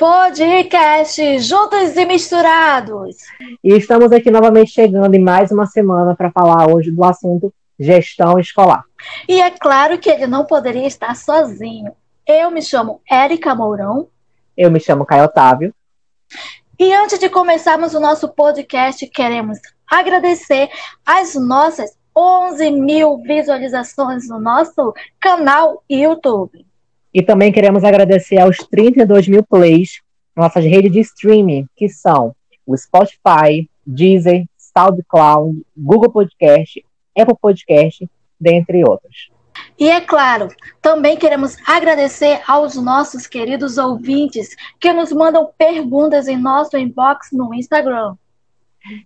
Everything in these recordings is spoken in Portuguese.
Podcast Juntos e Misturados. E estamos aqui novamente chegando em mais uma semana para falar hoje do assunto gestão escolar. E é claro que ele não poderia estar sozinho. Eu me chamo Érica Mourão. Eu me chamo Caio Otávio. E antes de começarmos o nosso podcast, queremos agradecer as nossas 11 mil visualizações no nosso canal YouTube. E também queremos agradecer aos 32 mil plays nossas redes de streaming, que são o Spotify, Deezer, SoundCloud, Google Podcast, Apple Podcast, dentre outros. E é claro, também queremos agradecer aos nossos queridos ouvintes que nos mandam perguntas em nosso inbox no Instagram.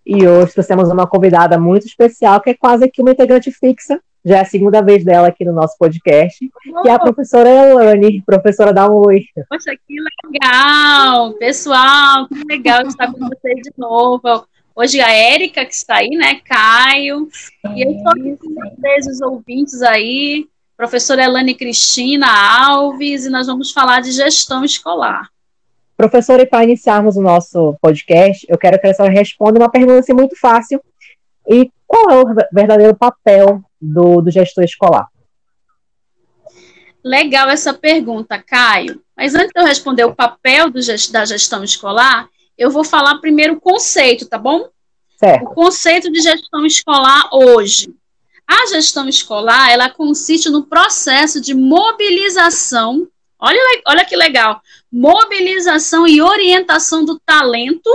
E hoje trouxemos uma convidada muito especial, que é quase que uma integrante fixa já é a segunda vez dela aqui no nosso podcast, que é a professora Elane, professora da Oi. Poxa, que legal! Pessoal, que legal estar com vocês de novo. Hoje a Érica, que está aí, né? Caio. E eu estou com vocês, os ouvintes aí, professora Elane Cristina Alves, e nós vamos falar de gestão escolar. Professora, e para iniciarmos o nosso podcast, eu quero que a senhora responda uma pergunta assim, muito fácil. E qual é o verdadeiro papel do, do gestor escolar? Legal essa pergunta, Caio. Mas antes de eu responder o papel do, da gestão escolar, eu vou falar primeiro o conceito, tá bom? Certo. O conceito de gestão escolar hoje. A gestão escolar, ela consiste no processo de mobilização, olha, olha que legal, mobilização e orientação do talento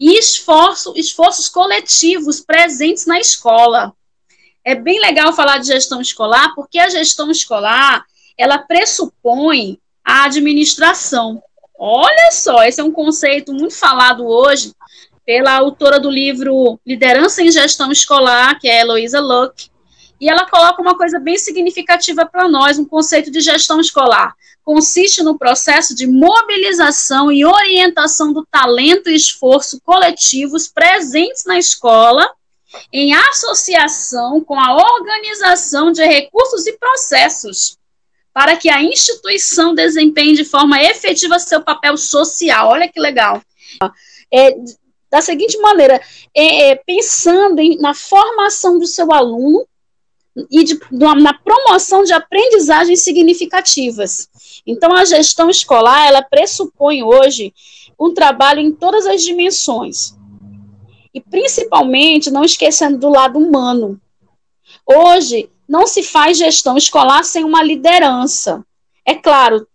e esforço, esforços coletivos presentes na escola. É bem legal falar de gestão escolar, porque a gestão escolar, ela pressupõe a administração. Olha só, esse é um conceito muito falado hoje pela autora do livro Liderança em Gestão Escolar, que é Heloísa Luck, e ela coloca uma coisa bem significativa para nós, um conceito de gestão escolar. Consiste no processo de mobilização e orientação do talento e esforço coletivos presentes na escola, em associação com a organização de recursos e processos, para que a instituição desempenhe de forma efetiva seu papel social. Olha que legal. É, da seguinte maneira, é, é, pensando em, na formação do seu aluno, e de, na promoção de aprendizagens significativas. Então, a gestão escolar, ela pressupõe hoje um trabalho em todas as dimensões. E, principalmente, não esquecendo do lado humano. Hoje, não se faz gestão escolar sem uma liderança. É claro,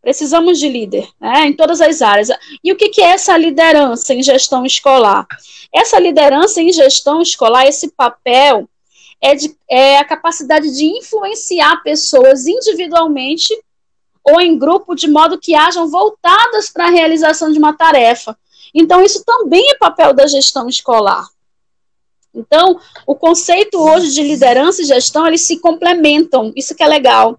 precisamos de líder né, em todas as áreas. E o que, que é essa liderança em gestão escolar? Essa liderança em gestão escolar, esse papel é, de, é a capacidade de influenciar pessoas individualmente ou em grupo, de modo que hajam voltadas para a realização de uma tarefa. Então, isso também é papel da gestão escolar. Então, o conceito hoje de liderança e gestão, eles se complementam, isso que é legal.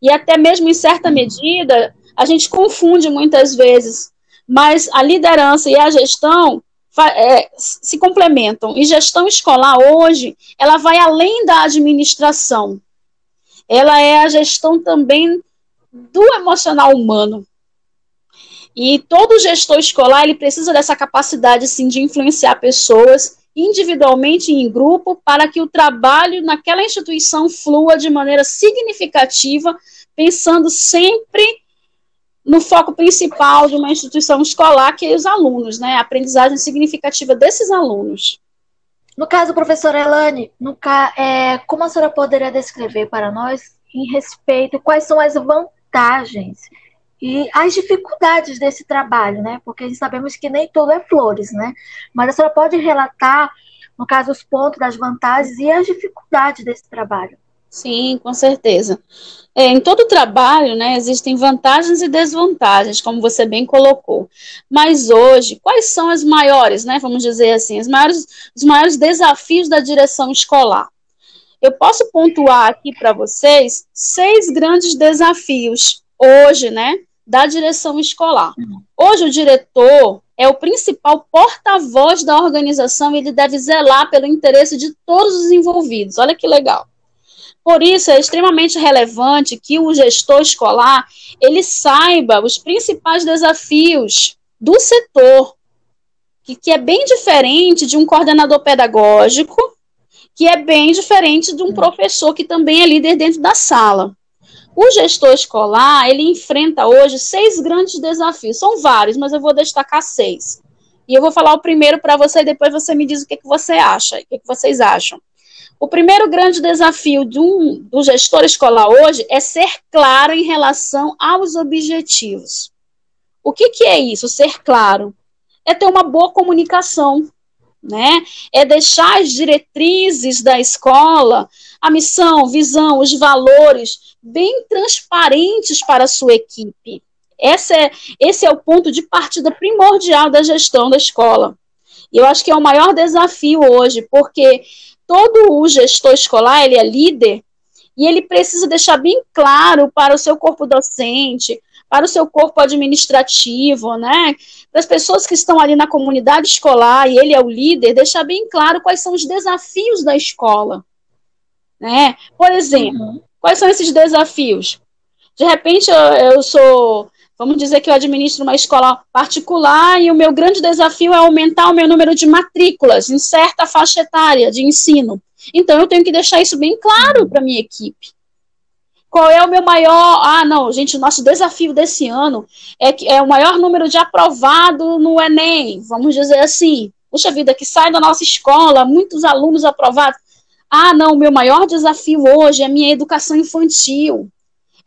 E até mesmo em certa medida, a gente confunde muitas vezes, mas a liderança e a gestão é, se complementam. E gestão escolar hoje, ela vai além da administração. Ela é a gestão também do emocional humano. E todo gestor escolar, ele precisa dessa capacidade, sim, de influenciar pessoas individualmente e em grupo, para que o trabalho naquela instituição flua de maneira significativa, pensando sempre no foco principal de uma instituição escolar, que é os alunos, né? A aprendizagem significativa desses alunos. No caso, professora Elane, no ca... é, como a senhora poderia descrever para nós em respeito quais são as vantagens e as dificuldades desse trabalho, né? Porque sabemos que nem tudo é flores, né? Mas a senhora pode relatar, no caso, os pontos das vantagens e as dificuldades desse trabalho. Sim, com certeza. É, em todo trabalho, né, existem vantagens e desvantagens, como você bem colocou. Mas hoje, quais são as maiores, né, vamos dizer assim, as maiores, os maiores desafios da direção escolar? Eu posso pontuar aqui para vocês seis grandes desafios hoje, né, da direção escolar. Hoje o diretor é o principal porta-voz da organização e ele deve zelar pelo interesse de todos os envolvidos. Olha que legal. Por isso é extremamente relevante que o gestor escolar ele saiba os principais desafios do setor, que, que é bem diferente de um coordenador pedagógico, que é bem diferente de um professor que também é líder dentro da sala. O gestor escolar, ele enfrenta hoje seis grandes desafios. São vários, mas eu vou destacar seis. E eu vou falar o primeiro para você e depois você me diz o que, que você acha, o que, que vocês acham. O primeiro grande desafio de um, do gestor escolar hoje é ser claro em relação aos objetivos. O que, que é isso, ser claro? É ter uma boa comunicação, né? É deixar as diretrizes da escola, a missão, visão, os valores bem transparentes para a sua equipe. Esse é, esse é o ponto de partida primordial da gestão da escola. E eu acho que é o maior desafio hoje, porque todo o gestor escolar, ele é líder, e ele precisa deixar bem claro para o seu corpo docente, para o seu corpo administrativo, né? Para as pessoas que estão ali na comunidade escolar e ele é o líder, deixar bem claro quais são os desafios da escola. Né? Por exemplo, uhum. quais são esses desafios? De repente eu, eu sou Vamos dizer que eu administro uma escola particular e o meu grande desafio é aumentar o meu número de matrículas em certa faixa etária de ensino. Então eu tenho que deixar isso bem claro para minha equipe. Qual é o meu maior. Ah, não, gente, o nosso desafio desse ano é, que é o maior número de aprovado no Enem, vamos dizer assim. Puxa vida, que sai da nossa escola, muitos alunos aprovados. Ah, não, o meu maior desafio hoje é a minha educação infantil.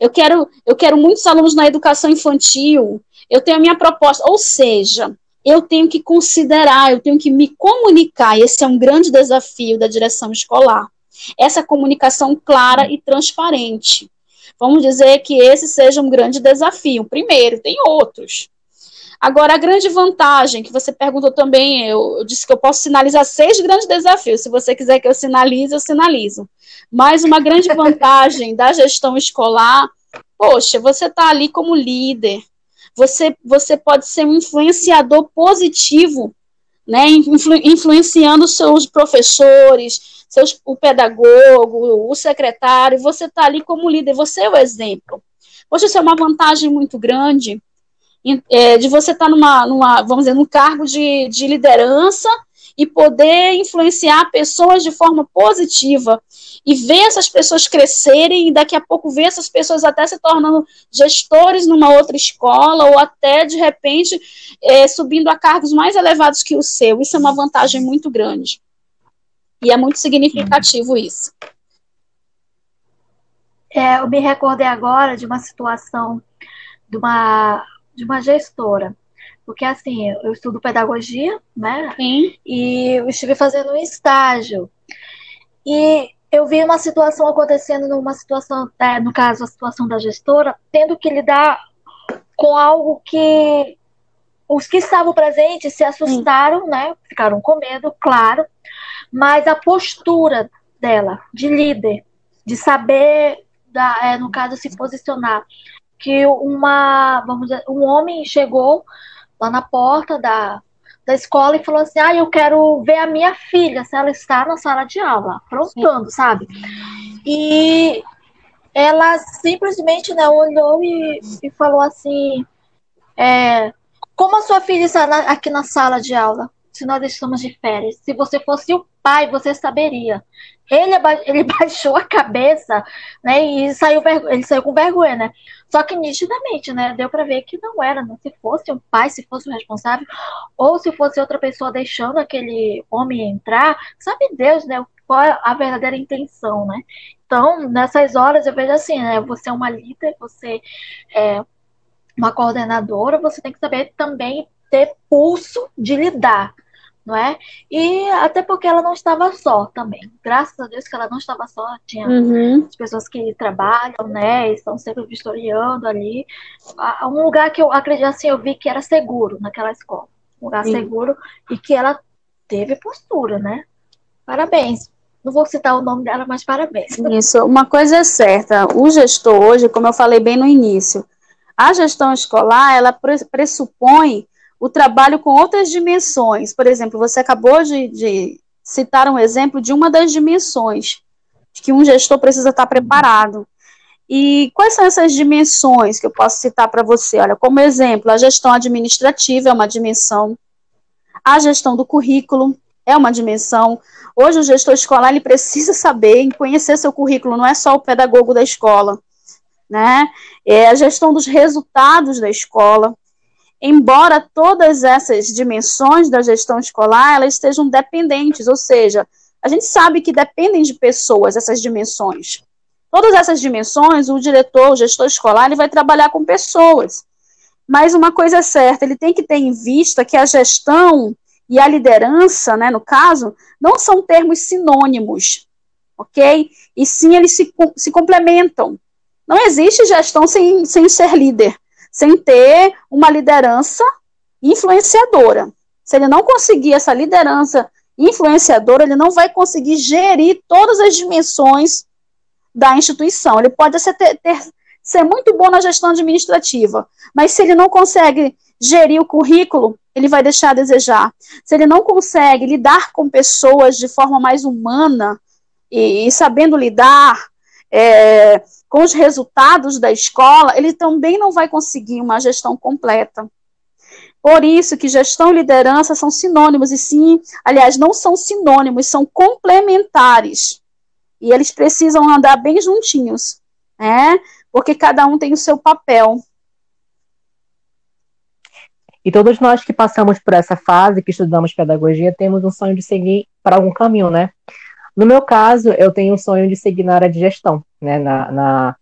Eu quero, eu quero muitos alunos na educação infantil. Eu tenho a minha proposta. Ou seja, eu tenho que considerar, eu tenho que me comunicar. Esse é um grande desafio da direção escolar. Essa comunicação clara e transparente. Vamos dizer que esse seja um grande desafio. Primeiro, tem outros. Agora, a grande vantagem que você perguntou também, eu, eu, disse que eu posso sinalizar seis grandes desafios. Se você quiser que eu sinalize, eu sinalizo. Mas uma grande vantagem da gestão escolar, poxa, você está ali como líder. Você, você pode ser um influenciador positivo, né? Influ, influenciando seus professores, seus, o pedagogo, o secretário, você está ali como líder, você é o exemplo. Poxa, isso é uma vantagem muito grande é, de você estar tá numa, numa, vamos dizer, num cargo de, de liderança e poder influenciar pessoas de forma positiva e ver essas pessoas crescerem e daqui a pouco ver essas pessoas até se tornando gestores numa outra escola ou até de repente é, subindo a cargos mais elevados que o seu. Isso é uma vantagem muito grande. E é muito significativo isso. É, eu me recordei agora de uma situação de uma, de uma gestora. Porque, assim, eu estudo pedagogia, né? Sim. E eu estive fazendo um estágio. E eu vi uma situação acontecendo numa situação, é, no caso, a situação da gestora, tendo que lidar com algo que os que estavam presentes se assustaram, Sim. né? Ficaram com medo, claro mas a postura dela, de líder, de saber, da, é, no caso, se posicionar. Que uma, vamos dizer, um homem chegou lá na porta da, da escola e falou assim: Ah, eu quero ver a minha filha, se ela está na sala de aula, aprontando, sabe? E ela simplesmente né, olhou e, e falou assim: é, Como a sua filha está aqui na sala de aula? Se nós estamos de férias. Se você fosse o pai, você saberia. Ele, ele baixou a cabeça, né, e saiu, ele saiu com vergonha, né? Só que nitidamente, né, deu para ver que não era, né? Se fosse um pai, se fosse o responsável, ou se fosse outra pessoa deixando aquele homem entrar, sabe Deus, né, qual é a verdadeira intenção, né? Então, nessas horas eu vejo assim, né, você é uma líder, você é uma coordenadora, você tem que saber também ter pulso de lidar não é? E até porque ela não estava só também. Graças a Deus que ela não estava só, tinha uhum. as pessoas que trabalham, né? Estão sempre vistoriando ali. Um lugar que eu acredito assim, eu vi que era seguro naquela escola. Um lugar Sim. seguro e que ela teve postura, né? Parabéns. Não vou citar o nome dela, mas parabéns. Isso, uma coisa é certa, o gestor hoje, como eu falei bem no início, a gestão escolar, ela pressupõe o trabalho com outras dimensões. Por exemplo, você acabou de, de citar um exemplo de uma das dimensões, que um gestor precisa estar preparado. E quais são essas dimensões que eu posso citar para você? Olha, como exemplo, a gestão administrativa é uma dimensão, a gestão do currículo é uma dimensão. Hoje o gestor escolar ele precisa saber conhecer seu currículo, não é só o pedagogo da escola, né? É a gestão dos resultados da escola. Embora todas essas dimensões da gestão escolar elas estejam dependentes, ou seja, a gente sabe que dependem de pessoas essas dimensões. Todas essas dimensões, o diretor, o gestor escolar, ele vai trabalhar com pessoas. Mas uma coisa é certa, ele tem que ter em vista que a gestão e a liderança, né, no caso, não são termos sinônimos, ok? E sim, eles se, se complementam. Não existe gestão sem, sem ser líder, sem ter uma liderança influenciadora. Se ele não conseguir essa liderança influenciadora, ele não vai conseguir gerir todas as dimensões da instituição. Ele pode ser, ter, ter, ser muito bom na gestão administrativa, mas se ele não consegue gerir o currículo, ele vai deixar a desejar. Se ele não consegue lidar com pessoas de forma mais humana e, e sabendo lidar é, com os resultados da escola, ele também não vai conseguir uma gestão completa. Por isso que gestão e liderança são sinônimos, e sim, aliás, não são sinônimos, são complementares. E eles precisam andar bem juntinhos, né? Porque cada um tem o seu papel. E todos nós que passamos por essa fase, que estudamos pedagogia, temos um sonho de seguir para algum caminho, né? No meu caso, eu tenho um sonho de seguir na área de gestão, né? Na, na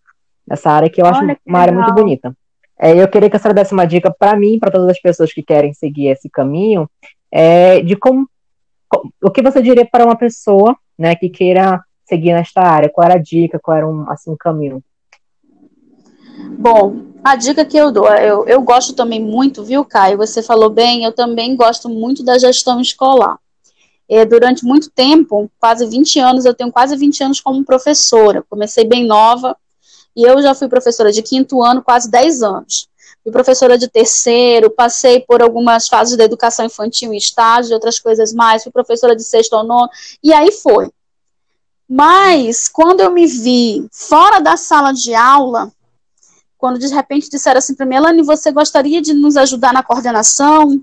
nessa área que eu acho que uma área muito bonita. É, eu queria que a senhora desse uma dica para mim, para todas as pessoas que querem seguir esse caminho, é, de como, o que você diria para uma pessoa, né, que queira seguir nesta área? Qual era a dica? Qual era um, assim, um caminho? Bom, a dica que eu dou, eu, eu gosto também muito, viu, Caio? Você falou bem, eu também gosto muito da gestão escolar. É, durante muito tempo, quase 20 anos, eu tenho quase 20 anos como professora. Comecei bem nova e eu já fui professora de quinto ano, quase 10 anos. Fui professora de terceiro, passei por algumas fases da educação infantil em estágio, outras coisas mais, fui professora de sexto ou nono, e aí foi. Mas, quando eu me vi fora da sala de aula, quando de repente disseram assim para mim, Elane, você gostaria de nos ajudar na coordenação?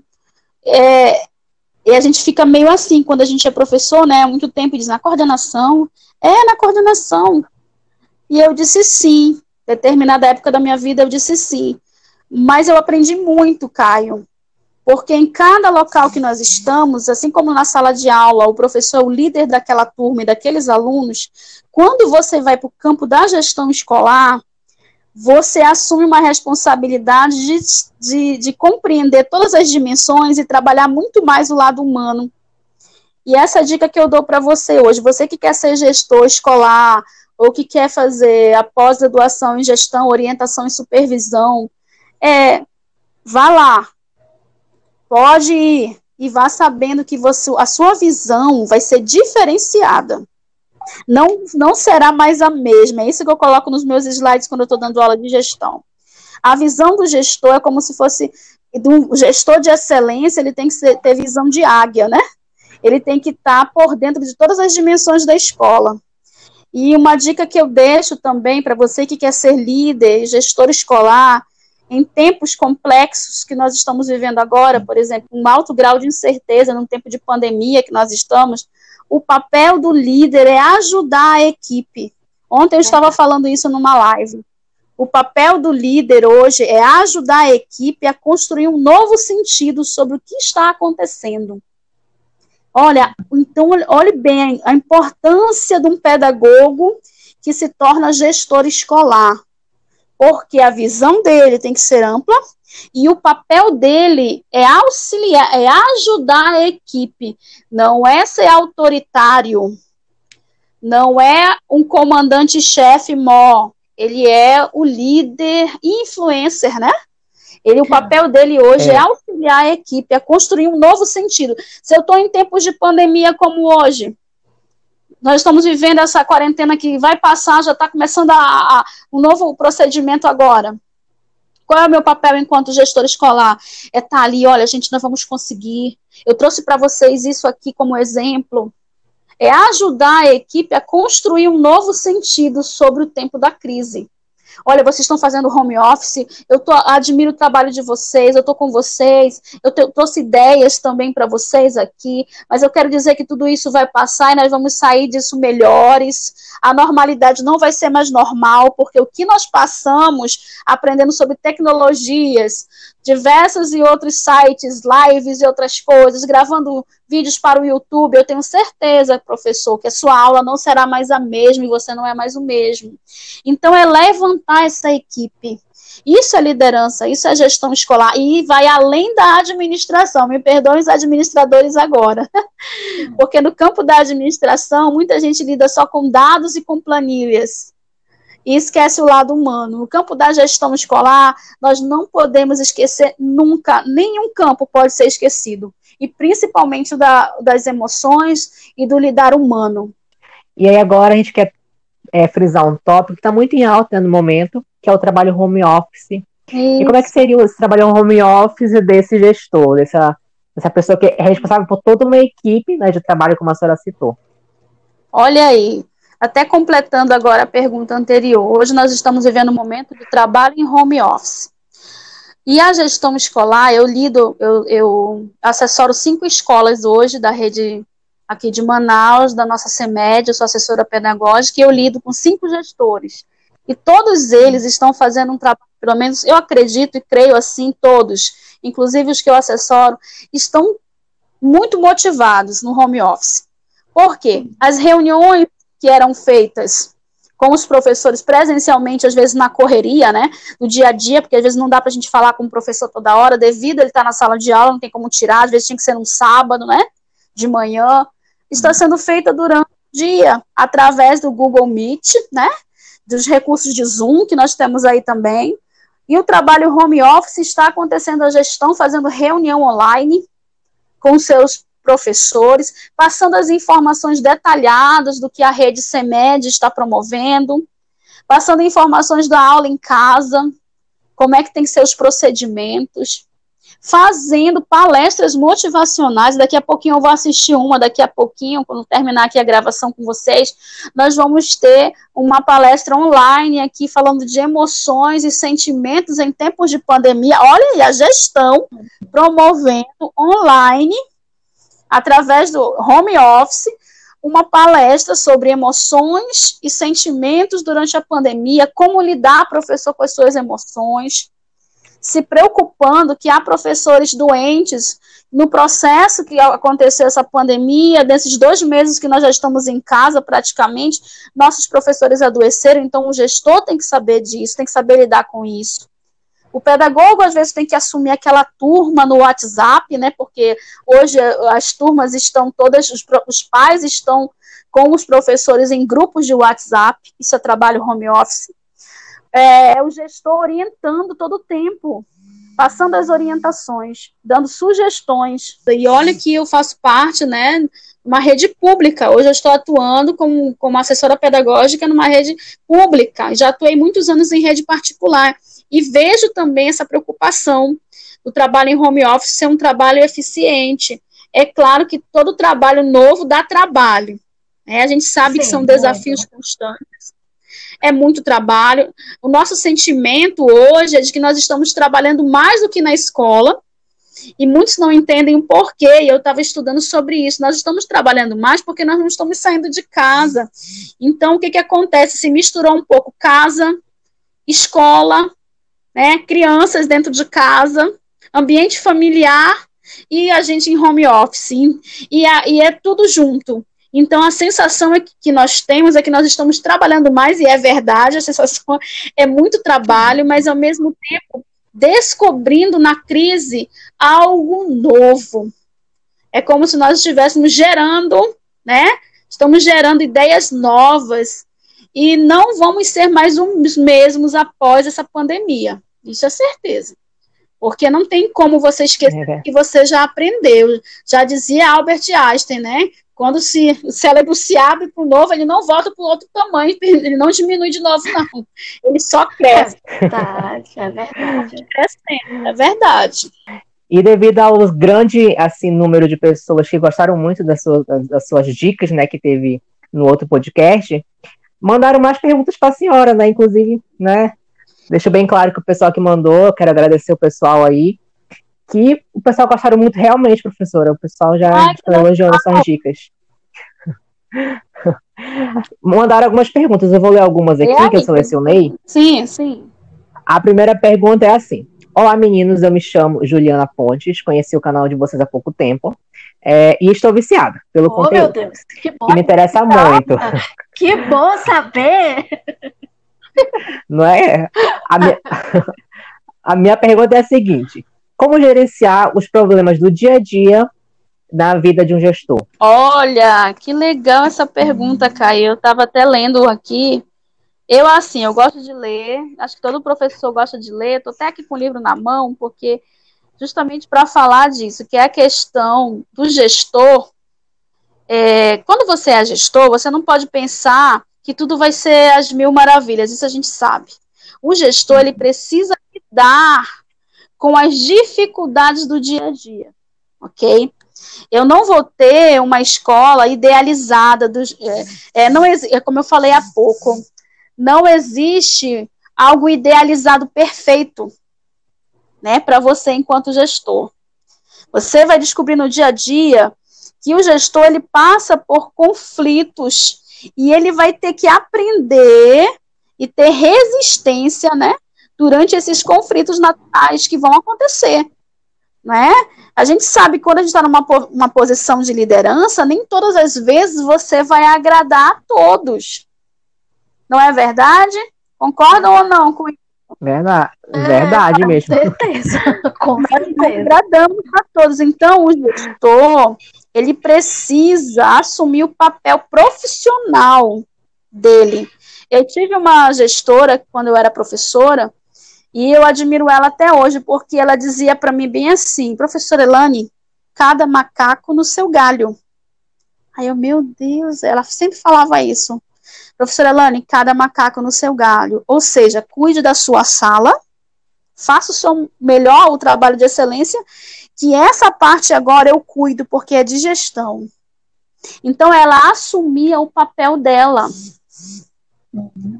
É, e a gente fica meio assim, quando a gente é professor, né, há muito tempo, diz, na coordenação? É, na coordenação. E eu disse sim. Determinada época da minha vida, eu disse sim. Mas eu aprendi muito, Caio, porque em cada local que nós estamos, assim como na sala de aula, o professor é o líder daquela turma e daqueles alunos, quando você vai para o campo da gestão escolar, você assume uma responsabilidade de, de, de, compreender todas as dimensões e trabalhar muito mais o lado humano. E essa dica que eu dou para você hoje, você que quer ser gestor escolar ou que quer fazer a pós-graduação em gestão, orientação e supervisão, é vá lá, Pode ir e vá sabendo que você, a sua visão vai ser diferenciada. Não, não será mais a mesma. É isso que eu coloco nos meus slides quando eu estou dando aula de gestão. A visão do gestor é como se fosse do gestor de excelência, ele tem que ter visão de águia, né? Ele tem que estar tá por dentro de todas as dimensões da escola. E uma dica que eu deixo também para você que quer ser líder, gestor escolar, em tempos complexos que nós estamos vivendo agora, por exemplo, um alto grau de incerteza num tempo de pandemia que nós estamos, o papel do líder é ajudar a equipe. Ontem eu estava falando isso numa live. O papel do líder hoje é ajudar a equipe a construir um novo sentido sobre o que está acontecendo. Olha, então olhe bem a importância de um pedagogo que se torna gestor escolar porque a visão dele tem que ser ampla e o papel dele é auxiliar, é ajudar a equipe, não é ser autoritário, não é um comandante-chefe mó, ele é o líder influencer, né? Ele, o papel dele hoje é. é auxiliar a equipe, é construir um novo sentido. Se eu estou em tempos de pandemia como hoje, nós estamos vivendo essa quarentena que vai passar, já está começando a, a, um novo procedimento agora. Qual é o meu papel enquanto gestor escolar? É estar tá ali, olha, gente, nós vamos conseguir. Eu trouxe para vocês isso aqui como exemplo. é ajudar a equipe a construir um novo sentido sobre o tempo da crise. Olha, vocês estão fazendo home office, eu tô, admiro o trabalho de vocês, eu estou com vocês, eu te, trouxe ideias também para vocês aqui, mas eu quero dizer que tudo isso vai passar e nós vamos sair disso melhores. A normalidade não vai ser mais normal, porque o que nós passamos aprendendo sobre tecnologias, diversos e outros sites, lives e outras coisas, gravando vídeos para o YouTube, eu tenho certeza, professor, que a sua aula não será mais a mesma e você não é mais o mesmo. Então, é levantar essa equipe. Isso é liderança, isso é gestão escolar e vai além da administração. Me perdoem os administradores agora, porque no campo da administração muita gente lida só com dados e com planilhas e esquece o lado humano. No campo da gestão escolar, nós não podemos esquecer nunca, nenhum campo pode ser esquecido, e principalmente da, das emoções e do lidar humano. E aí agora a gente quer é, frisar um tópico que está muito em alta no momento, que é o trabalho home office. Isso. E como é que seria esse trabalho home office desse gestor, dessa, dessa pessoa que é responsável por toda uma equipe né, de trabalho, como a senhora citou? Olha aí, até completando agora a pergunta anterior, hoje nós estamos vivendo um momento de trabalho em home office. E a gestão escolar, eu lido, eu, eu assessoro cinco escolas hoje da rede aqui de Manaus, da nossa CEMED, eu sou assessora pedagógica, e eu lido com cinco gestores. E todos eles estão fazendo um trabalho, pelo menos eu acredito e creio assim, todos, inclusive os que eu assessoro, estão muito motivados no home office. Por quê? As reuniões que eram feitas com os professores presencialmente, às vezes na correria, né, no dia a dia, porque às vezes não dá para a gente falar com o professor toda hora, devido a ele estar tá na sala de aula, não tem como tirar, às vezes tinha que ser um sábado, né, de manhã, está sendo feita durante o dia, através do Google Meet, né, dos recursos de Zoom, que nós temos aí também, e o trabalho home office está acontecendo a gestão, fazendo reunião online com seus professores, passando as informações detalhadas do que a rede CEMED está promovendo, passando informações da aula em casa, como é que tem os procedimentos, fazendo palestras motivacionais. Daqui a pouquinho eu vou assistir uma, daqui a pouquinho, quando terminar aqui a gravação com vocês, nós vamos ter uma palestra online aqui falando de emoções e sentimentos em tempos de pandemia. Olha aí, a gestão promovendo online através do home office, uma palestra sobre emoções e sentimentos durante a pandemia, como lidar, professor, com as suas emoções, se preocupando que há professores doentes no processo que aconteceu essa pandemia, desses dois meses que nós já estamos em casa praticamente, nossos professores adoeceram, então o gestor tem que saber disso, tem que saber lidar com isso. O pedagogo, às vezes, tem que assumir aquela turma no WhatsApp, né? Porque hoje as turmas estão todas, os, os pais estão com os professores em grupos de WhatsApp, isso é trabalho home office. É, o gestor orientando todo o tempo, passando as orientações, dando sugestões. E olha que eu faço parte, né, uma rede pública. Hoje eu estou atuando como, como assessora pedagógica numa rede pública. Já atuei muitos anos em rede particular. E vejo também essa preocupação do trabalho em home office ser um trabalho eficiente. É claro que todo trabalho novo dá trabalho. Né? A gente sabe Sim, que são desafios constantes. É muito trabalho. O nosso sentimento hoje é de que nós estamos trabalhando mais do que na escola, e muitos não entendem o porquê, e eu estava estudando sobre isso. Nós estamos trabalhando mais porque nós não estamos saindo de casa. Então, o que, que acontece? Se misturou um pouco casa, escola, né? Crianças dentro de casa, ambiente familiar e a gente em home office. E, a, e é tudo junto. Então, a sensação é que, que nós temos é que nós estamos trabalhando mais, e é verdade, a sensação é muito trabalho, mas ao mesmo tempo descobrindo na crise algo novo. É como se nós estivéssemos gerando, né? Estamos gerando ideias novas, e não vamos ser mais os mesmos após essa pandemia. Isso é certeza. Porque não tem como você esquecer é. que você já aprendeu. Já dizia Albert Einstein, né? Quando se, o cérebro se abre para o novo, ele não volta para o outro tamanho, ele não diminui de novo, não. Ele só cresce. É verdade, é verdade. Crescendo, é verdade. E devido ao grande assim número de pessoas que gostaram muito das suas, das suas dicas, né, que teve no outro podcast, mandaram mais perguntas para a senhora, né? Inclusive, né? Deixo bem claro que o pessoal que mandou, quero agradecer o pessoal aí, que o pessoal gostaram muito realmente, professora. O pessoal já Ai, está elogiando essas dicas. Mandaram algumas perguntas, eu vou ler algumas aqui é que eu selecionei. Sim, sim. A primeira pergunta é assim: Olá, meninos, eu me chamo Juliana Pontes, conheci o canal de vocês há pouco tempo é, e estou viciada pelo oh, conteúdo. Meu Deus, que, bom, que me interessa que muito. Que bom saber! Não é? A minha, a minha pergunta é a seguinte: Como gerenciar os problemas do dia a dia na vida de um gestor? Olha, que legal essa pergunta, Caio. Eu estava até lendo aqui eu, assim, eu gosto de ler, acho que todo professor gosta de ler, estou até aqui com o livro na mão, porque justamente para falar disso, que é a questão do gestor. É, quando você é gestor, você não pode pensar que tudo vai ser as mil maravilhas, isso a gente sabe. O gestor, ele precisa lidar com as dificuldades do dia a dia, ok? Eu não vou ter uma escola idealizada, do, é, é, não, é como eu falei há pouco, não existe algo idealizado perfeito, né, para você enquanto gestor. Você vai descobrir no dia a dia que o gestor ele passa por conflitos e ele vai ter que aprender e ter resistência, né, durante esses conflitos naturais que vão acontecer, né? A gente sabe que quando a gente está numa uma posição de liderança, nem todas as vezes você vai agradar a todos. Não é verdade? Concordam ou não com isso? Verdade, verdade é, mesmo. Com certeza, com certeza. Agradamos a todos. Então, o gestor, ele precisa assumir o papel profissional dele. Eu tive uma gestora, quando eu era professora, e eu admiro ela até hoje, porque ela dizia para mim bem assim, professora Elane, cada macaco no seu galho. Aí eu, meu Deus, ela sempre falava isso. Professora Elane, cada macaco no seu galho. Ou seja, cuide da sua sala, faça o seu melhor, o trabalho de excelência, que essa parte agora eu cuido, porque é de gestão. Então, ela assumia o papel dela.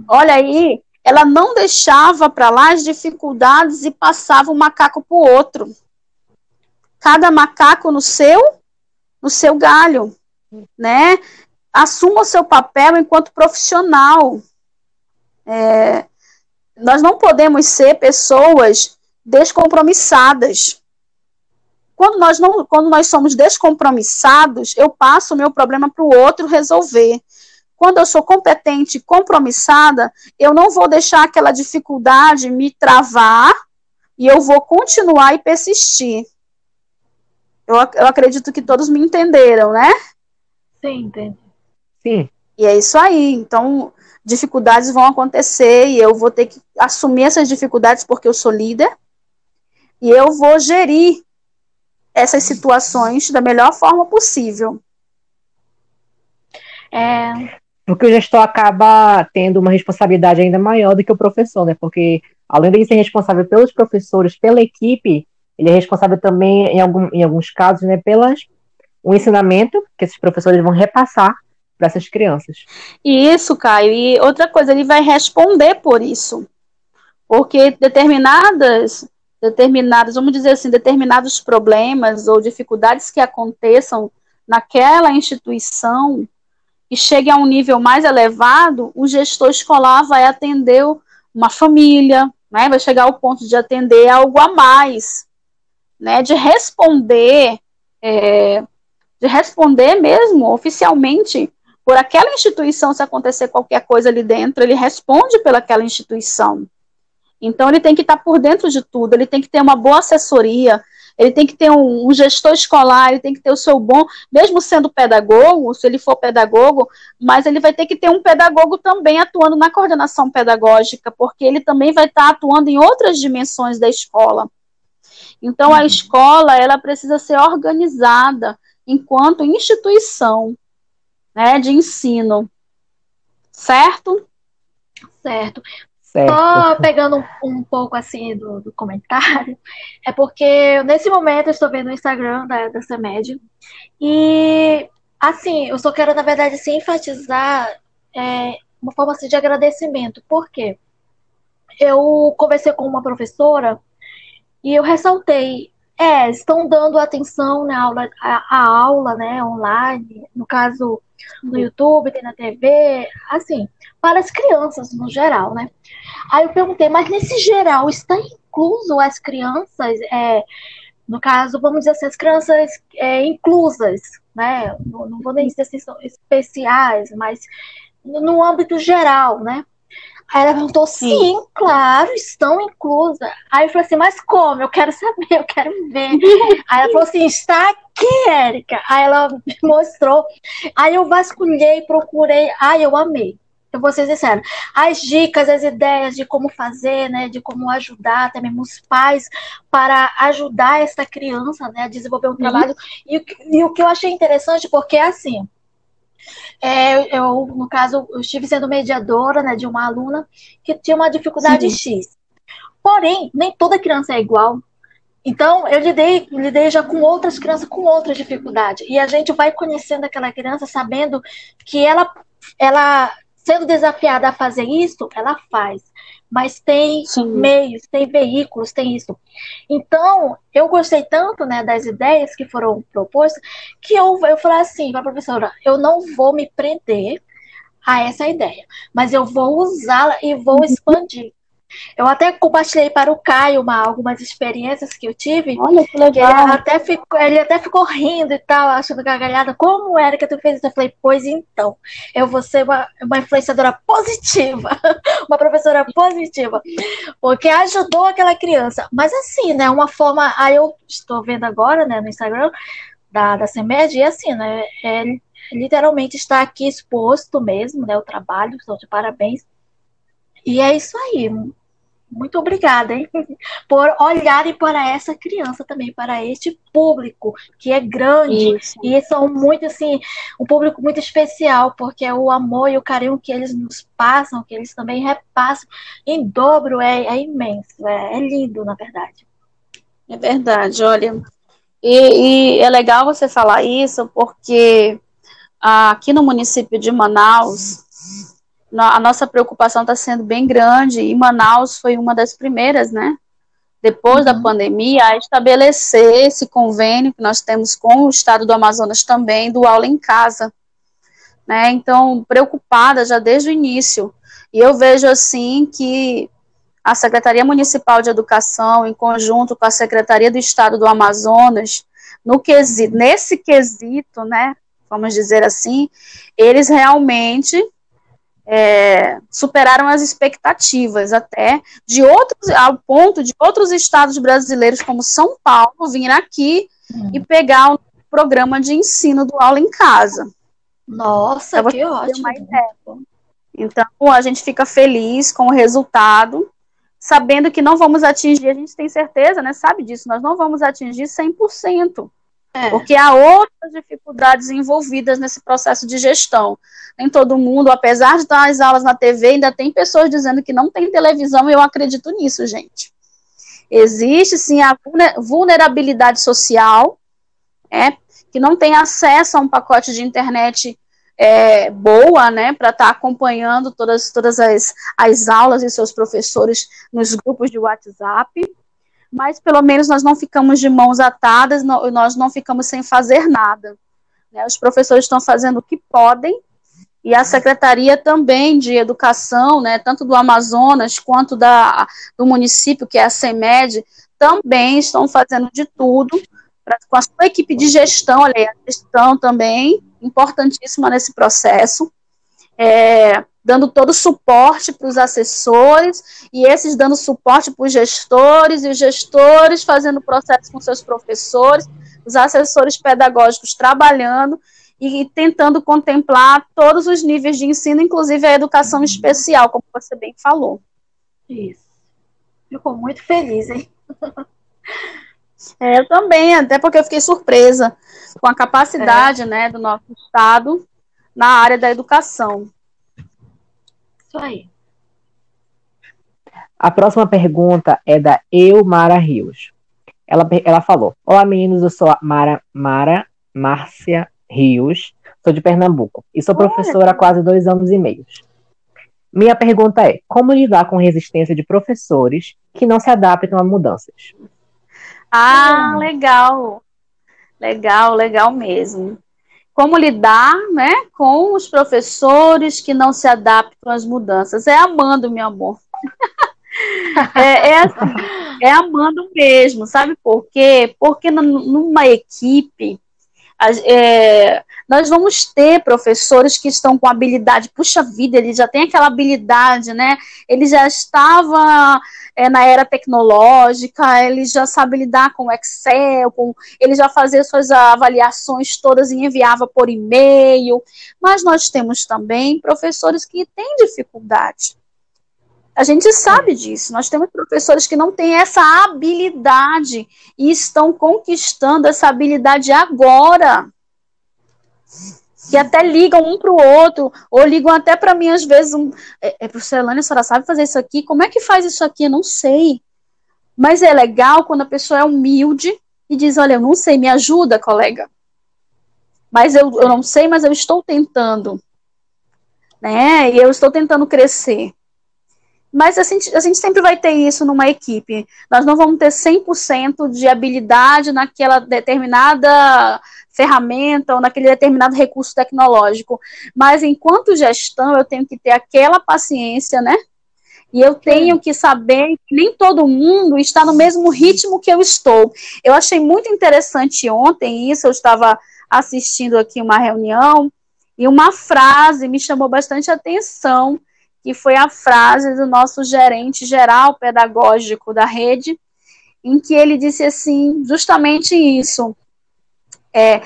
Olha aí, ela não deixava para lá as dificuldades e passava um macaco para o outro. Cada macaco no seu, no seu galho, né? Assuma o seu papel enquanto profissional. É, nós não podemos ser pessoas descompromissadas. Quando nós, não, quando nós somos descompromissados, eu passo o meu problema para o outro resolver. Quando eu sou competente e compromissada, eu não vou deixar aquela dificuldade me travar e eu vou continuar e persistir. Eu, eu acredito que todos me entenderam, né? Sim, entendi. Sim. E é isso aí. Então, dificuldades vão acontecer e eu vou ter que assumir essas dificuldades porque eu sou líder. E eu vou gerir essas situações da melhor forma possível. É... Porque o gestor acaba tendo uma responsabilidade ainda maior do que o professor, né? Porque além de ser responsável pelos professores, pela equipe, ele é responsável também, em, algum, em alguns casos, né, pelas o ensinamento que esses professores vão repassar para essas crianças. Isso, Caio. E outra coisa, ele vai responder por isso. Porque determinadas, determinadas, vamos dizer assim, determinados problemas ou dificuldades que aconteçam naquela instituição e chegue a um nível mais elevado, o gestor escolar vai atender uma família, né, vai chegar ao ponto de atender algo a mais, né, de responder, é, de responder mesmo oficialmente por aquela instituição, se acontecer qualquer coisa ali dentro, ele responde pelaquela instituição. Então, ele tem que estar por dentro de tudo, ele tem que ter uma boa assessoria, ele tem que ter um, um, gestor escolar, ele tem que ter o seu bom, mesmo sendo pedagogo, se ele for pedagogo, mas ele vai ter que ter um pedagogo também atuando na coordenação pedagógica, porque ele também vai estar atuando em outras dimensões da escola. Então, a uhum. escola, ela precisa ser organizada enquanto instituição né, de ensino. Certo? Certo. Certo. Só pegando um, um pouco assim do, do, comentário, é porque nesse momento eu estou vendo o Instagram da, da CEMED e assim, eu só quero, na verdade, assim, enfatizar é, uma forma assim, de agradecimento. Por quê? Eu conversei com uma professora e eu ressaltei, é, estão dando atenção na aula, a, a aula, né, online, no caso no YouTube, tem na TV, assim, para as crianças no geral, né? Aí eu perguntei, mas nesse geral está incluso as crianças, é, no caso, vamos dizer assim, as crianças é, inclusas, né? Não, não vou nem dizer assim, são especiais, mas no âmbito geral, né? Aí ela perguntou, sim, sim, claro, estão inclusas. Aí eu falei assim, mas como? Eu quero saber, eu quero ver. Aí ela falou assim, está aqui, Érica. Aí ela me mostrou. Aí eu vasculhei, procurei. Aí eu amei. Eu vou ser sincera. As dicas, as ideias de como fazer, né? De como ajudar até mesmo os pais para ajudar essa criança, né? A desenvolver um trabalho. E, e o que eu achei interessante, porque é assim é, eu, no caso, eu estive sendo mediadora né, de uma aluna que tinha uma dificuldade Sim. X. Porém, nem toda criança é igual. Então, eu lidei, lidei já com outras crianças com outras dificuldades. E a gente vai conhecendo aquela criança sabendo que ela, ela sendo desafiada a fazer isso, ela faz mas tem Sim. meios, tem veículos, tem isso. Então, eu gostei tanto né, das ideias que foram propostas, que eu, eu falei assim para a professora, eu não vou me prender a essa ideia, mas eu vou usá-la e vou uhum. expandir. Eu até compartilhei para o Caio uma, algumas experiências que eu tive. Olha que legal. Ele até, ficou, ele até ficou rindo e tal, achando gargalhada. Como era que tu fez isso? Eu falei, pois então, eu vou ser uma, uma influenciadora positiva, uma professora positiva, porque ajudou aquela criança. Mas assim, né, uma forma. Aí eu estou vendo agora, né, no Instagram da, da CEMED, e assim, né, é, literalmente está aqui exposto mesmo, né, o trabalho, estou de parabéns. E é isso aí muito obrigada, hein? Por olharem para essa criança também, para este público que é grande Isso. e são muito assim, um público muito especial, porque o amor e o carinho que eles nos passam, que eles também repassam em dobro, é, é imenso, é, é, lindo, na verdade. É verdade, olha. E, e é legal você falar isso, porque aqui no município de Manaus, a nossa preocupação está sendo bem grande e Manaus foi uma das primeiras, né? Depois uhum. da pandemia, a estabelecer esse convênio que nós temos com o Estado do Amazonas também, do aula em casa. Né? Então, preocupada já desde o início. E eu vejo assim que a Secretaria Municipal de Educação, em conjunto com a Secretaria do Estado do Amazonas, no quesito, nesse quesito, né, vamos dizer assim, eles realmente é, superaram as expectativas até de outros, ao ponto de outros estados brasileiros, como São Paulo, vir aqui hum. e pegar o programa de ensino do aula em casa. Nossa, que ótimo. Então, a gente fica feliz com o resultado, sabendo que não vamos atingir, a gente tem certeza, né, sabe disso, nós não vamos atingir 100%. É. Porque há outras dificuldades envolvidas nesse processo de gestão. Nem todo mundo, apesar de dar as aulas na TV, ainda tem pessoas dizendo que não tem televisão, e eu acredito nisso, gente. Existe sim a vulnerabilidade social, é, que não tem acesso a um pacote de internet é, boa, né, para estar tá acompanhando todas, todas as, as aulas e seus professores nos grupos de WhatsApp mas pelo menos nós não ficamos de mãos atadas, não, nós não ficamos sem fazer nada. Né? Os professores estão fazendo o que podem, e a Secretaria também de Educação, né, tanto do Amazonas quanto da, do município, que é a CEMED, também estão fazendo de tudo, pra, com a sua equipe de gestão, olha a gestão também, importantíssima nesse processo, é, dando todo o suporte para os assessores, e esses dando suporte para os gestores, e os gestores fazendo processo com seus professores, os assessores pedagógicos trabalhando e tentando contemplar todos os níveis de ensino, inclusive a educação especial, como você bem falou. Isso. Ficou muito feliz, hein? É, eu também, até porque eu fiquei surpresa com a capacidade é. né, do nosso Estado na área da educação. Isso aí. A próxima pergunta é da Eumara Rios. Ela, ela falou: Olá, meninos, eu sou a Mara, Mara Márcia Rios, sou de Pernambuco e sou professora há quase dois anos e meio. Minha pergunta é: como lidar com resistência de professores que não se adaptam a mudanças? Ah, legal. Legal, legal mesmo. Como lidar né, com os professores que não se adaptam às mudanças? É amando, meu amor. é, é, assim, é amando mesmo, sabe por quê? Porque numa equipe, é, nós vamos ter professores que estão com habilidade, puxa vida, ele já tem aquela habilidade, né? Ele já estava é, na era tecnológica, ele já sabe lidar com Excel, com, ele já fazia suas avaliações todas e enviava por e-mail. Mas nós temos também professores que têm dificuldade. A gente sabe disso. Nós temos professores que não têm essa habilidade e estão conquistando essa habilidade agora. Que até ligam um para o outro, ou ligam até para mim, às vezes, um, é, é professora Elane, a senhora sabe fazer isso aqui? Como é que faz isso aqui? Eu não sei. Mas é legal quando a pessoa é humilde e diz: Olha, eu não sei, me ajuda, colega. Mas eu, eu não sei, mas eu estou tentando. Né? E eu estou tentando crescer. Mas a gente, a gente sempre vai ter isso numa equipe. Nós não vamos ter 100% de habilidade naquela determinada ferramenta ou naquele determinado recurso tecnológico. Mas enquanto gestão, eu tenho que ter aquela paciência, né? E eu tenho que saber que nem todo mundo está no mesmo ritmo que eu estou. Eu achei muito interessante ontem isso, eu estava assistindo aqui uma reunião e uma frase me chamou bastante atenção que foi a frase do nosso gerente geral pedagógico da rede, em que ele disse assim, justamente isso, é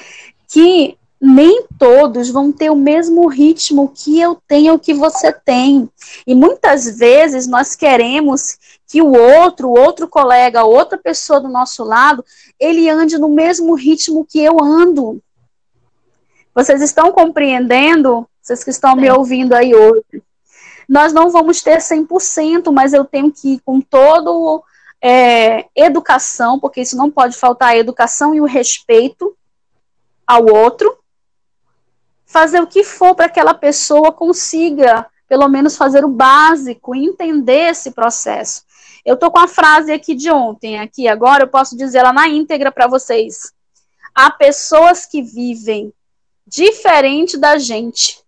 que nem todos vão ter o mesmo ritmo que eu tenho ou que você tem. E muitas vezes nós queremos que o outro, outro colega, outra pessoa do nosso lado, ele ande no mesmo ritmo que eu ando. Vocês estão compreendendo? Vocês que estão Sim. me ouvindo aí hoje nós não vamos ter 100%, mas eu tenho que ir com todo é, educação, porque isso não pode faltar a educação e o respeito ao outro, fazer o que for para que aquela pessoa consiga, pelo menos, fazer o básico, entender esse processo. Eu estou com a frase aqui de ontem, aqui agora, eu posso dizer ela na íntegra para vocês. Há pessoas que vivem diferente da gente,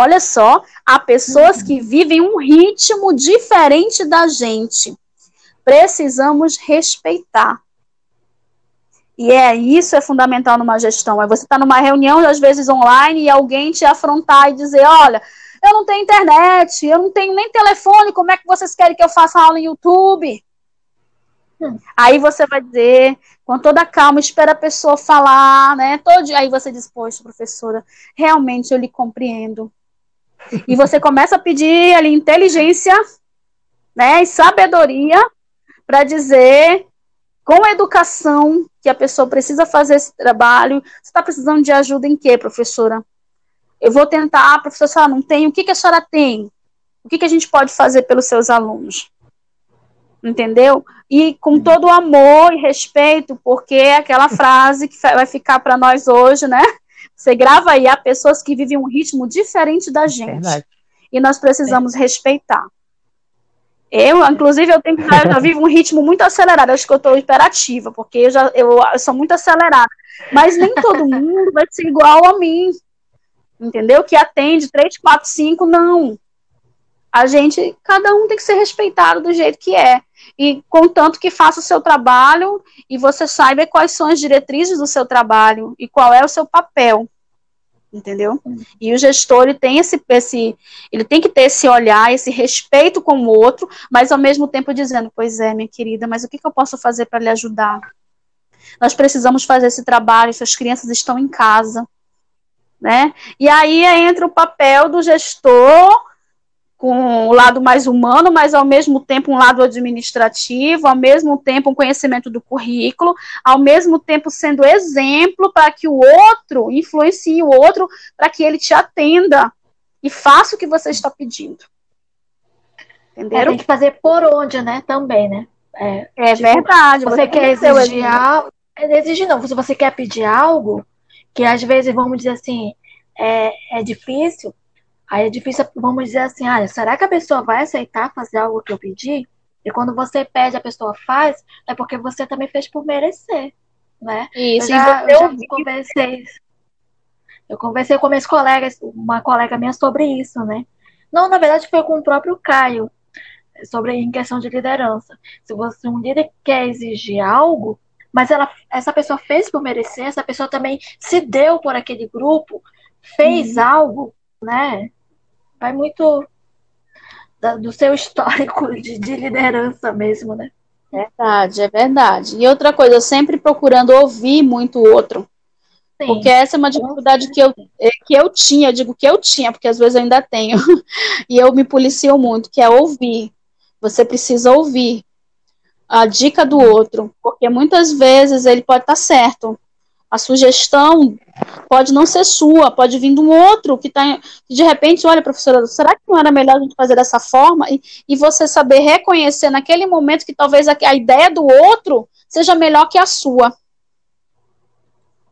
Olha só, há pessoas que vivem um ritmo diferente da gente. Precisamos respeitar. E é isso é fundamental numa gestão. É você estar tá numa reunião, às vezes online, e alguém te afrontar e dizer: olha, eu não tenho internet, eu não tenho nem telefone, como é que vocês querem que eu faça aula em YouTube? Aí você vai dizer, com toda calma, espera a pessoa falar, né? Todo, aí você diz, poxa, professora, realmente eu lhe compreendo. E você começa a pedir ali inteligência, né, e sabedoria para dizer com educação que a pessoa precisa fazer esse trabalho. Você está precisando de ajuda em quê, professora? Eu vou tentar, professora, não tem. O que, que a senhora tem? O que, que a gente pode fazer pelos seus alunos? Entendeu? E com todo o amor e respeito, porque é aquela frase que vai ficar para nós hoje, né? Você grava aí, há pessoas que vivem um ritmo diferente da gente. Verdade. E nós precisamos é. respeitar. Eu, inclusive, eu tenho que eu já vivo um ritmo muito acelerado. Acho que eu estou hiperativa, porque eu já eu, eu, sou muito acelerada. Mas nem todo mundo vai ser igual a mim. Entendeu? Que atende 3, 4, 5, não. A gente, cada um tem que ser respeitado do jeito que é e contanto que faça o seu trabalho e você saiba quais são as diretrizes do seu trabalho e qual é o seu papel. Entendeu? E o gestor ele tem esse, esse ele tem que ter esse olhar, esse respeito com o outro, mas ao mesmo tempo dizendo, pois é, minha querida, mas o que, que eu posso fazer para lhe ajudar? Nós precisamos fazer esse trabalho, suas crianças estão em casa, né? E aí entra o papel do gestor com o lado mais humano, mas ao mesmo tempo um lado administrativo, ao mesmo tempo um conhecimento do currículo, ao mesmo tempo sendo exemplo para que o outro influencie o outro, para que ele te atenda e faça o que você está pedindo. É, tem que fazer por onde, né? Também, né? É, é tipo, verdade. Você, você quer exigir algo. É, exigir não, se você quer pedir algo, que às vezes, vamos dizer assim, é, é difícil, aí é difícil, vamos dizer assim, ah, será que a pessoa vai aceitar fazer algo que eu pedi? E quando você pede, a pessoa faz, é porque você também fez por merecer, né? Isso, eu já, eu já conversei, eu conversei com minhas colegas, uma colega minha sobre isso, né? Não, na verdade foi com o próprio Caio, sobre em questão de liderança. Se você um líder quer exigir algo, mas ela, essa pessoa fez por merecer, essa pessoa também se deu por aquele grupo, fez uhum. algo, né? Vai muito da, do seu histórico de, de liderança mesmo, né? Verdade, é verdade. E outra coisa, sempre procurando ouvir muito o outro. Sim. Porque essa é uma dificuldade que eu, é, que eu tinha, digo que eu tinha, porque às vezes eu ainda tenho, e eu me policio muito, que é ouvir. Você precisa ouvir a dica do outro, porque muitas vezes ele pode estar certo. A sugestão pode não ser sua, pode vir de um outro que está. De repente, olha, professora, será que não era melhor a gente fazer dessa forma? E, e você saber reconhecer naquele momento que talvez a, a ideia do outro seja melhor que a sua.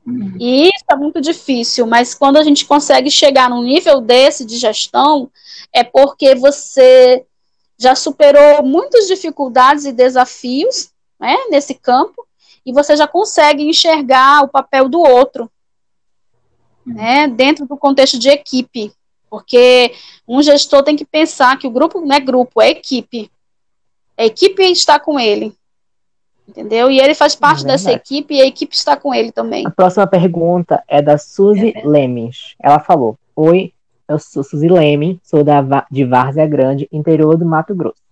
Uhum. E isso é muito difícil, mas quando a gente consegue chegar num nível desse de gestão, é porque você já superou muitas dificuldades e desafios né, nesse campo, e você já consegue enxergar o papel do outro, né, dentro do contexto de equipe, porque um gestor tem que pensar que o grupo não é grupo, é equipe. A equipe está com ele, entendeu? E ele faz parte é dessa equipe e a equipe está com ele também. A próxima pergunta é da Suzy é Lemes. Ela falou: Oi, eu sou Suzy Leme, sou da, de Várzea Grande, interior do Mato Grosso.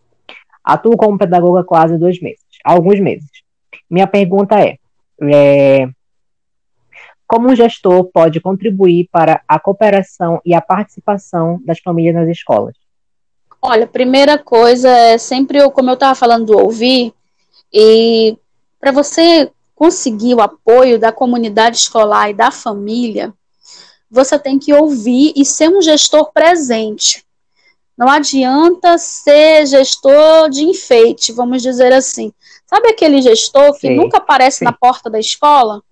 Atuo como pedagoga quase dois meses, alguns meses. Minha pergunta é, é como um gestor pode contribuir para a cooperação e a participação das famílias nas escolas? Olha, primeira coisa é sempre, como eu estava falando do ouvir, e para você conseguir o apoio da comunidade escolar e da família, você tem que ouvir e ser um gestor presente. Não adianta ser gestor de enfeite, vamos dizer assim. Sabe aquele gestor que sim, nunca aparece sim. na porta da escola?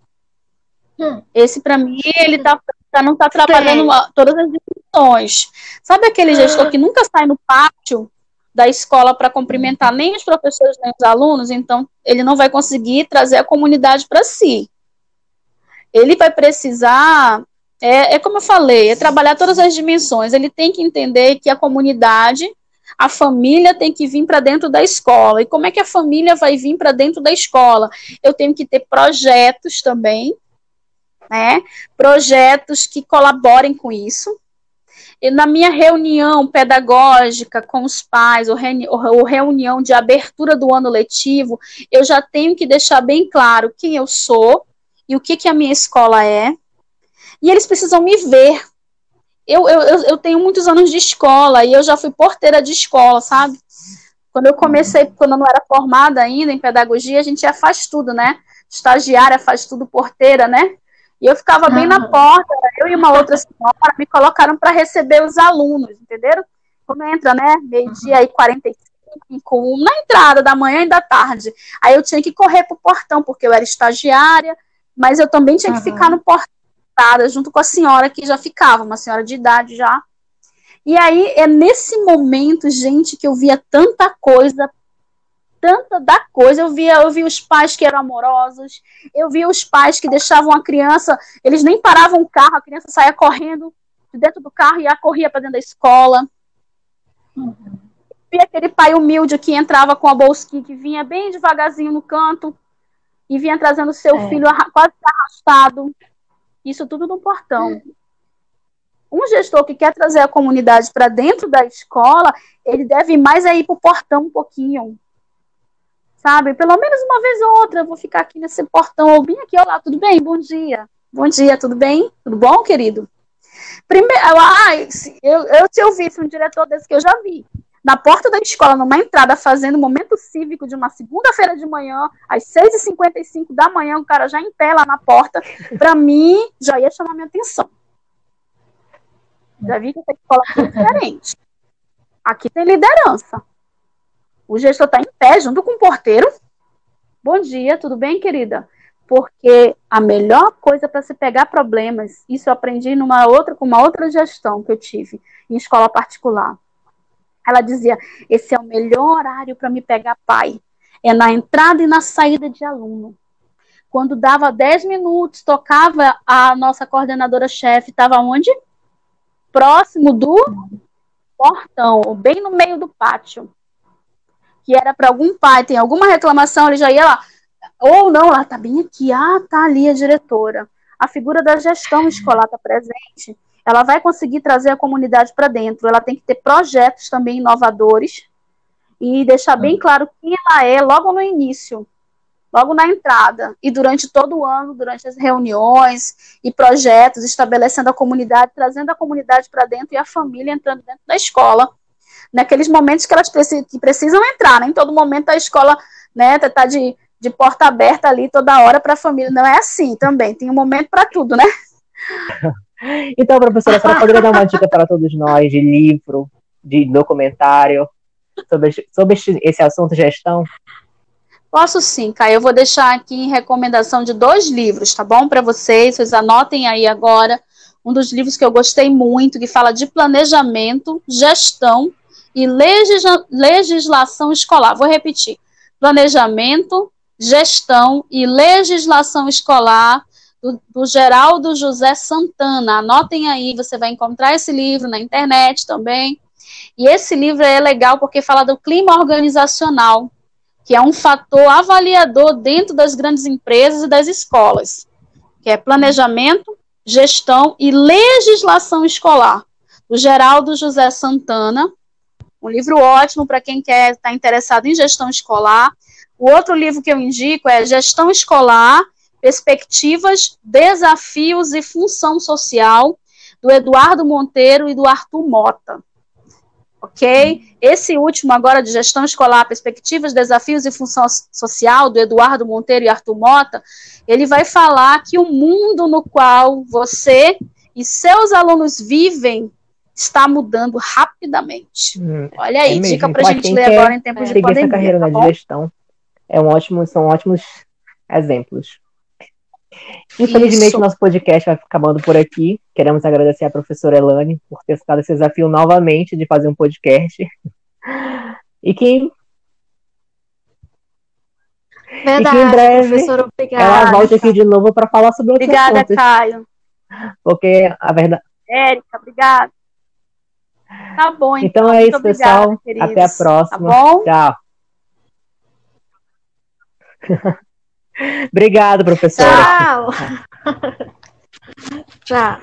Hum. Esse, para mim, ele tá, tá não está trabalhando sim. todas as discussões. Sabe aquele hum. gestor que nunca sai no pátio da escola para cumprimentar nem os professores nem os alunos? Então, ele não vai conseguir trazer a comunidade para si. Ele vai precisar é, é como eu falei, é trabalhar todas as dimensões. Ele tem que entender que a comunidade, a família tem que vir para dentro da escola. E como é que a família vai vir para dentro da escola? Eu tenho que ter projetos também, né? Projetos que colaborem com isso. E na minha reunião pedagógica com os pais, ou, reuni ou reunião de abertura do ano letivo, eu já tenho que deixar bem claro quem eu sou e o que, que a minha escola é, e eles precisam me ver. Eu, eu, eu tenho muitos anos de escola e eu já fui porteira de escola, sabe? Quando eu comecei, quando eu não era formada ainda em pedagogia, a gente já faz tudo, né? Estagiária faz tudo, porteira, né? E eu ficava bem na porta, eu e uma outra senhora me colocaram para receber os alunos, entenderam? Quando entra, né? Meio-dia e 45, na entrada da manhã e da tarde. Aí eu tinha que correr pro portão, porque eu era estagiária, mas eu também tinha que ficar no portão sentada junto com a senhora que já ficava, uma senhora de idade já. E aí é nesse momento, gente, que eu via tanta coisa, tanta da coisa. Eu via, eu via os pais que eram amorosos, eu via os pais que deixavam a criança, eles nem paravam o carro, a criança saía correndo de dentro do carro e a corria para dentro da escola. Uhum. Via aquele pai humilde que entrava com a bolsa que vinha bem devagarzinho no canto e vinha trazendo seu é. filho quase arrastado. Isso tudo no portão. Um gestor que quer trazer a comunidade para dentro da escola, ele deve mais aí para o portão um pouquinho. Sabe? Pelo menos uma vez ou outra eu vou ficar aqui nesse portão, ou bem aqui, olá, tudo bem? Bom dia. Bom dia, tudo bem? Tudo bom, querido? Primeiro, ah, eu, eu se um diretor desse que eu já vi, na porta da escola, numa entrada, fazendo momento cívico de uma segunda-feira de manhã, às 6h55 da manhã, o cara já em pé lá na porta, para mim, já ia chamar minha atenção. Já vi que essa escola é diferente. Aqui tem liderança. O gestor está em pé junto com o porteiro. Bom dia, tudo bem, querida? Porque a melhor coisa para se pegar problemas, isso eu aprendi numa outra, com uma outra gestão que eu tive em escola particular. Ela dizia: esse é o melhor horário para me pegar pai. É na entrada e na saída de aluno. Quando dava 10 minutos, tocava a nossa coordenadora-chefe, estava onde? Próximo do portão, bem no meio do pátio. Que era para algum pai, tem alguma reclamação, ele já ia lá. Ou não, ela está bem aqui. Ah, tá ali a diretora. A figura da gestão escolar está presente. Ela vai conseguir trazer a comunidade para dentro. Ela tem que ter projetos também inovadores e deixar bem claro quem ela é logo no início, logo na entrada e durante todo o ano, durante as reuniões e projetos, estabelecendo a comunidade, trazendo a comunidade para dentro e a família entrando dentro da escola. Naqueles momentos que elas precisam, que precisam entrar, né? em todo momento a escola né, tá, tá de, de porta aberta ali toda hora para a família. Não é assim também, tem um momento para tudo, né? Então, professora, você poderia dar uma dica para todos nós de livro, de documentário sobre, sobre esse assunto gestão? Posso sim, Caio. Eu vou deixar aqui em recomendação de dois livros, tá bom? Para vocês, vocês anotem aí agora. Um dos livros que eu gostei muito, que fala de planejamento, gestão e legisla legislação escolar. Vou repetir: planejamento, gestão e legislação escolar do, do Geraldo José Santana. Anotem aí, você vai encontrar esse livro na internet também. E esse livro é legal porque fala do clima organizacional que é um fator avaliador dentro das grandes empresas e das escolas, que é planejamento, gestão e legislação escolar, do Geraldo José Santana, um livro ótimo para quem quer estar tá interessado em gestão escolar. O outro livro que eu indico é Gestão Escolar, Perspectivas, Desafios e Função Social, do Eduardo Monteiro e do Arthur Mota ok? Esse último agora de gestão escolar, perspectivas, desafios e função social, do Eduardo Monteiro e Arthur Mota, ele vai falar que o mundo no qual você e seus alunos vivem está mudando rapidamente. Hum, Olha aí, é dica para a gente ler agora em tempos de pandemia. essa carreira tá né, de gestão. É um ótimo, são ótimos exemplos. Infelizmente, Isso. nosso podcast vai acabando por aqui. Queremos agradecer à professora Elane por ter citado esse desafio novamente de fazer um podcast. E que, Verdade, e que em breve ela volte aqui de novo para falar sobre outros obrigada, assuntos. Obrigada, Caio. Porque a verdade. Érica, obrigada. Tá bom, então. Então é isso, pessoal. Obrigada, Até a próxima. Tá bom? Tchau. Obrigado, professora. Tchau. Tchau.